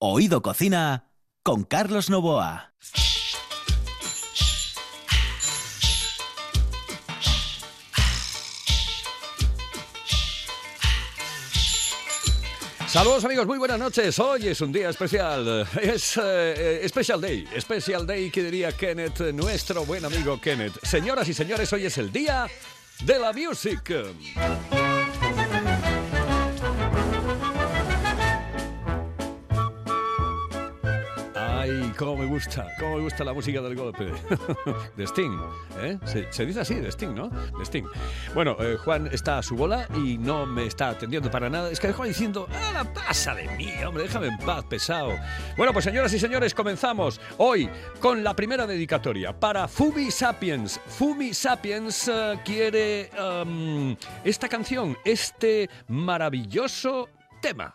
Oído Cocina con Carlos Novoa. Saludos amigos, muy buenas noches. Hoy es un día especial. Es eh, Special Day. Special Day que diría Kenneth, nuestro buen amigo Kenneth. Señoras y señores, hoy es el día de la music. Cómo me gusta, cómo me gusta la música del golpe. De Sting, ¿eh? Se, dice así, de Sting, ¿no? De Sting. Bueno, eh, Juan está a su bola y no me está atendiendo para nada. Es que Juan diciendo, ¡ah, la pasa de mí, hombre! Déjame en paz, pesado. Bueno, pues señoras y señores, comenzamos hoy con la primera dedicatoria para Fumi Sapiens. Fumi Sapiens eh, quiere um, esta canción, este maravilloso tema.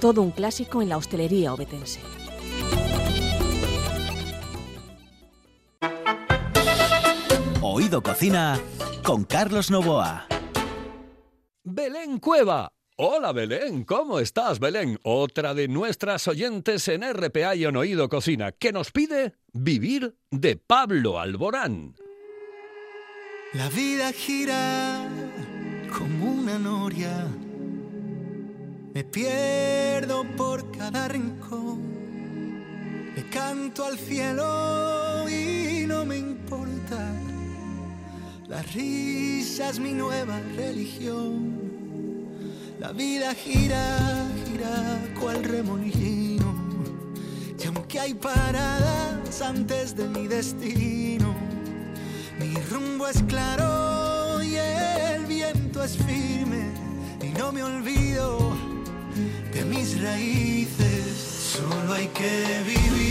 Todo un clásico en la hostelería obetense. Oído Cocina con Carlos Novoa. Belén Cueva. Hola Belén, ¿cómo estás Belén? Otra de nuestras oyentes en RPA y en Oído Cocina, que nos pide Vivir de Pablo Alborán. La vida gira como una noria. Me pierdo por cada rincón. Le canto al cielo y no me importa. La risa es mi nueva religión. La vida gira, gira cual remolino. Y aunque hay paradas antes de mi destino, mi rumbo es claro y el viento es firme. Y no me olvido de mis raíces. Solo hay que vivir,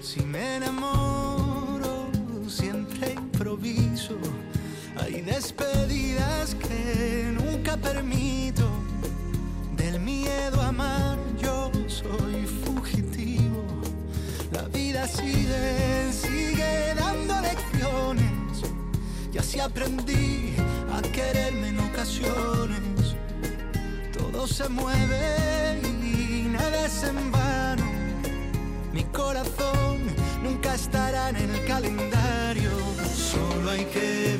Si me enamoro, siempre improviso. Hay despedidas que nunca permito. Del miedo a amar, yo soy fugitivo. La vida sigue, sigue dando lecciones. Y así aprendí a quererme en ocasiones todo se mueve y nada es en vano. Nunca estará en el calendario. Solo hay que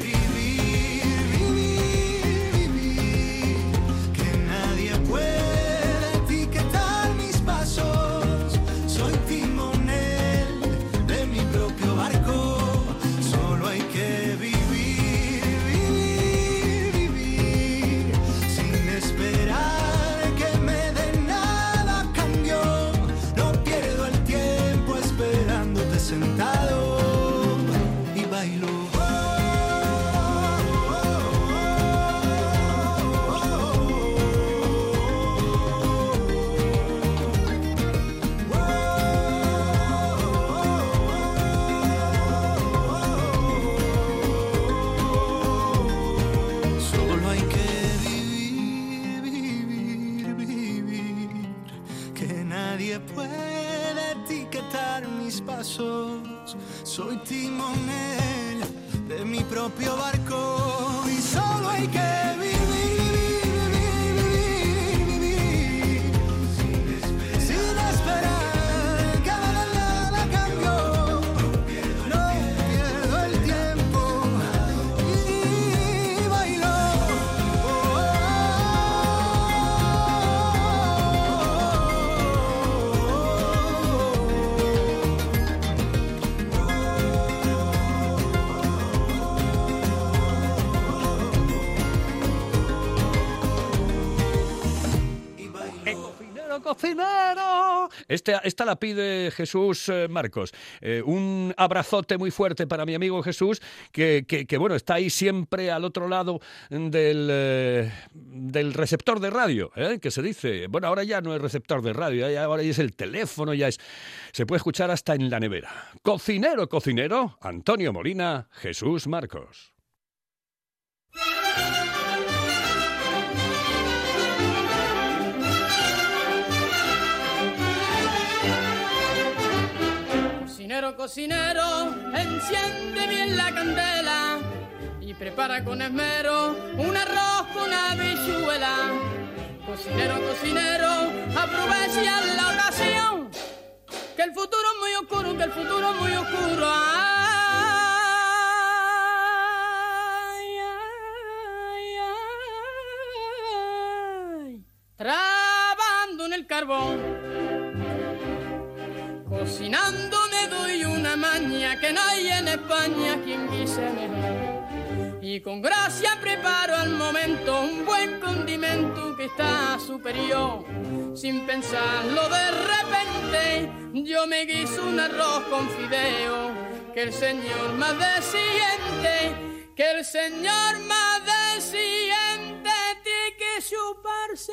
Cocinero. Este, esta la pide Jesús eh, Marcos. Eh, un abrazote muy fuerte para mi amigo Jesús, que, que- bueno, está ahí siempre al otro lado del, eh, del receptor de radio, que se dice. Bueno, ahora ya no es receptor de radio, ahora ya es el teléfono, ya es. Se puede escuchar hasta en la nevera. Cocinero, cocinero, Antonio Molina, Jesús Marcos. Cocinero, cocinero, enciende bien la candela y prepara con esmero un arroz con habichuela. Cocinero, cocinero, aprovecha la ocasión, que el futuro es muy oscuro, que el futuro es muy oscuro. Ay, ay, ay. Trabando en el carbón. Cocinando maña que no hay en España quien guise mejor. Y con gracia preparo al momento un buen condimento que está superior. Sin pensarlo de repente yo me guiso un arroz con fideo, que el señor más desciende, que el señor más desciende tiene que chuparse.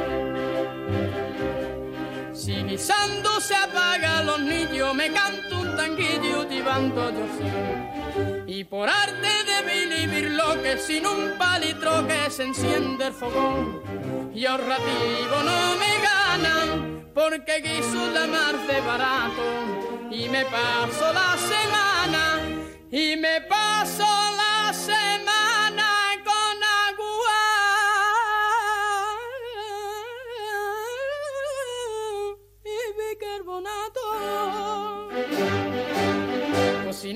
Se apaga los niños, me canto un tanguillo tibando yo sé. Y por arte de vivir lo que sin un palitro que se enciende el fogón. Y ahorrativo no me ganan, porque guiso la mar de barato. Y me paso la semana, y me paso la semana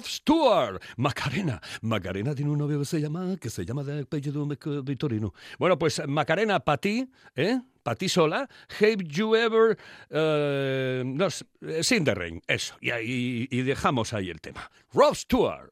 Rod Stewart, Macarena. Macarena tiene un novio que se llama, que se llama de apellido Vitorino. Bueno, pues Macarena, para ti, ¿eh? Para ti sola. Have you ever... eh, no, sé, eh, the Rain, eso. Y, y dejamos ahí el tema. Rod Stewart.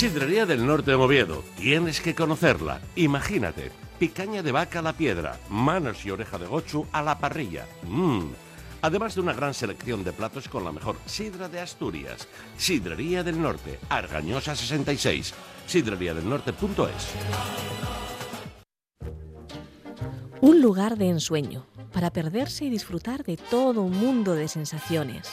Sidrería del Norte de Oviedo. Tienes que conocerla. Imagínate, picaña de vaca a la piedra, manos y oreja de gochu a la parrilla. Mmm. Además de una gran selección de platos con la mejor sidra de Asturias. Sidrería del Norte, Argañosa 66. Sidreriadelnorte.es. Un lugar de ensueño para perderse y disfrutar de todo un mundo de sensaciones.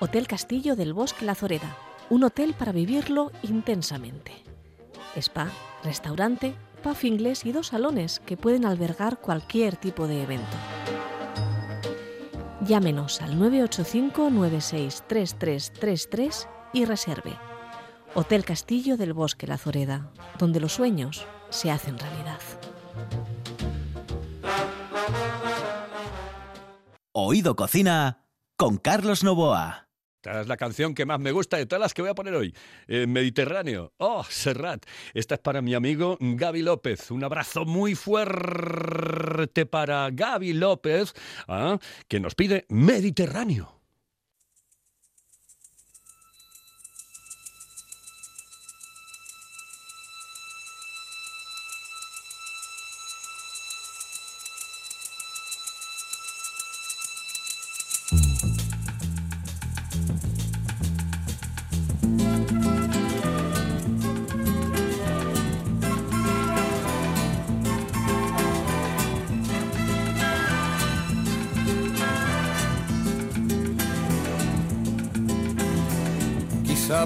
Hotel Castillo del Bosque La Zoreda, un hotel para vivirlo intensamente. Spa, restaurante, pub inglés y dos salones que pueden albergar cualquier tipo de evento. Llámenos al 985-963333 y reserve. Hotel Castillo del Bosque La Zoreda, donde los sueños se hacen realidad. Oído Cocina con Carlos Novoa. Esta es la canción que más me gusta de todas las que voy a poner hoy. Eh, Mediterráneo. Oh, Serrat. Esta es para mi amigo Gaby López. Un abrazo muy fuerte para Gaby López, ah, que nos pide Mediterráneo.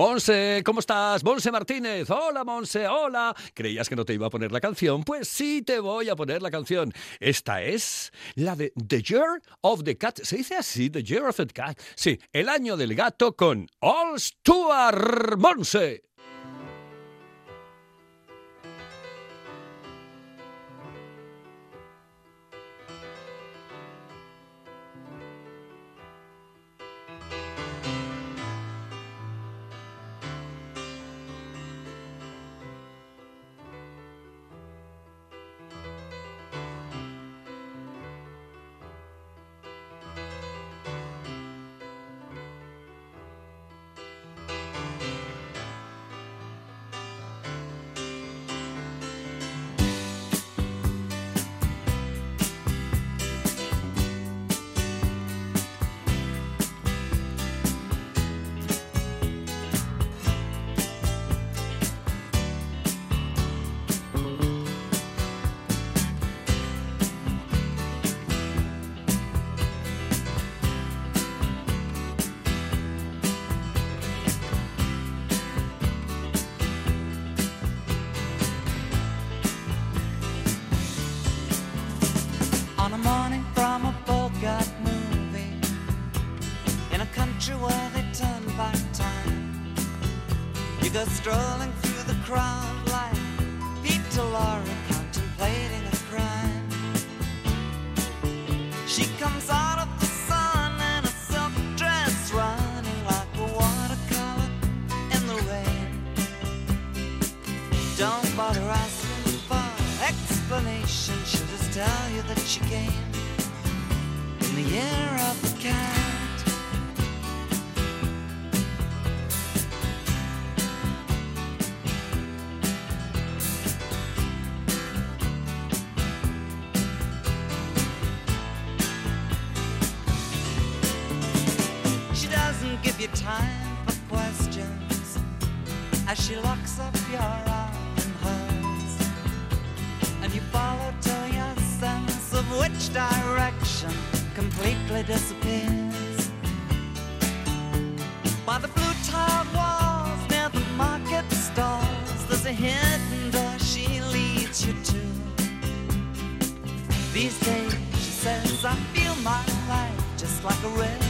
Monse, ¿cómo estás? Monse Martínez. Hola, Monse, hola. ¿Creías que no te iba a poner la canción? Pues sí te voy a poner la canción. Esta es la de The Year of the Cat. ¿Se dice así? The Year of the Cat. Sí, el año del gato con All Stuart Monse. Contemplating a crime. She comes out of the sun in a silk dress, running like a watercolor in the rain. Don't bother asking for explanation. She'll just tell you that she came in the year of the cat. Like a river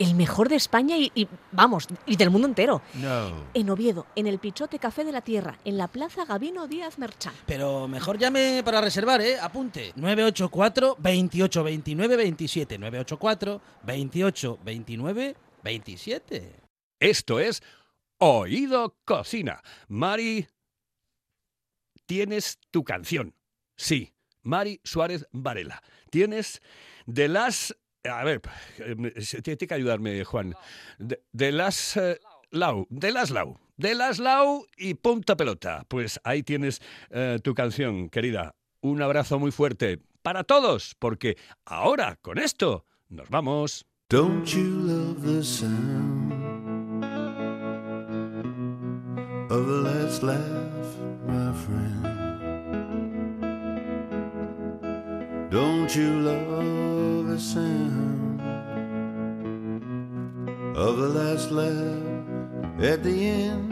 El mejor de España y, y, vamos, y del mundo entero. No. En Oviedo, en el Pichote Café de la Tierra, en la Plaza Gabino Díaz Merchán. Pero mejor llame para reservar, ¿eh? Apunte. 984 28 29 27. 984 28 29 27. Esto es Oído Cocina. Mari, tienes tu canción. Sí, Mari Suárez Varela. Tienes de las... A ver, eh, tiene que ayudarme, Juan. De, de las... eh, Lau, de las Lau. De las Lau y punta pelota. Pues ahí tienes eh, tu canción, querida. Un abrazo muy fuerte para todos, porque ahora con esto nos vamos. Don't you love the sound of the last laugh, my friend? Don't you love the sound of the last laugh at the end?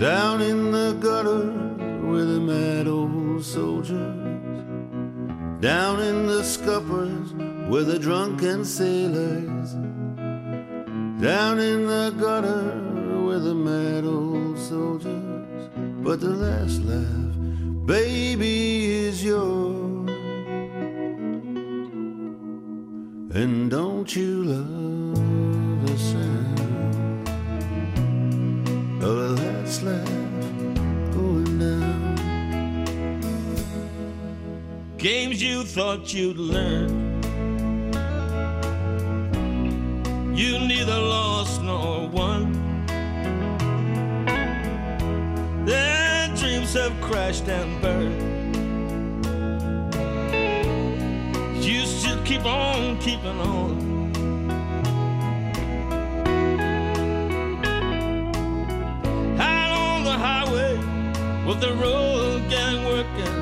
Down in the gutter with the mad old soldiers down in the scuppers with the drunken sailors. Down in the gutter with the mad old soldiers. But the last laugh, baby, is yours. And don't you love the sound of the last laugh going down? games you thought you'd learn. Crashed and burned. You still keep on keeping on. With the road gang working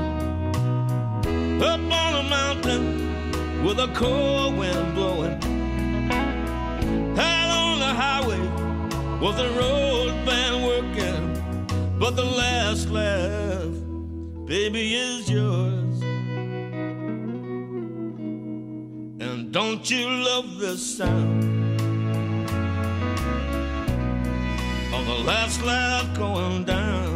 up on a mountain with a cold wind blowing. Out on the highway with the road band but the last laugh, baby, is yours. And don't you love the sound of the last laugh going down?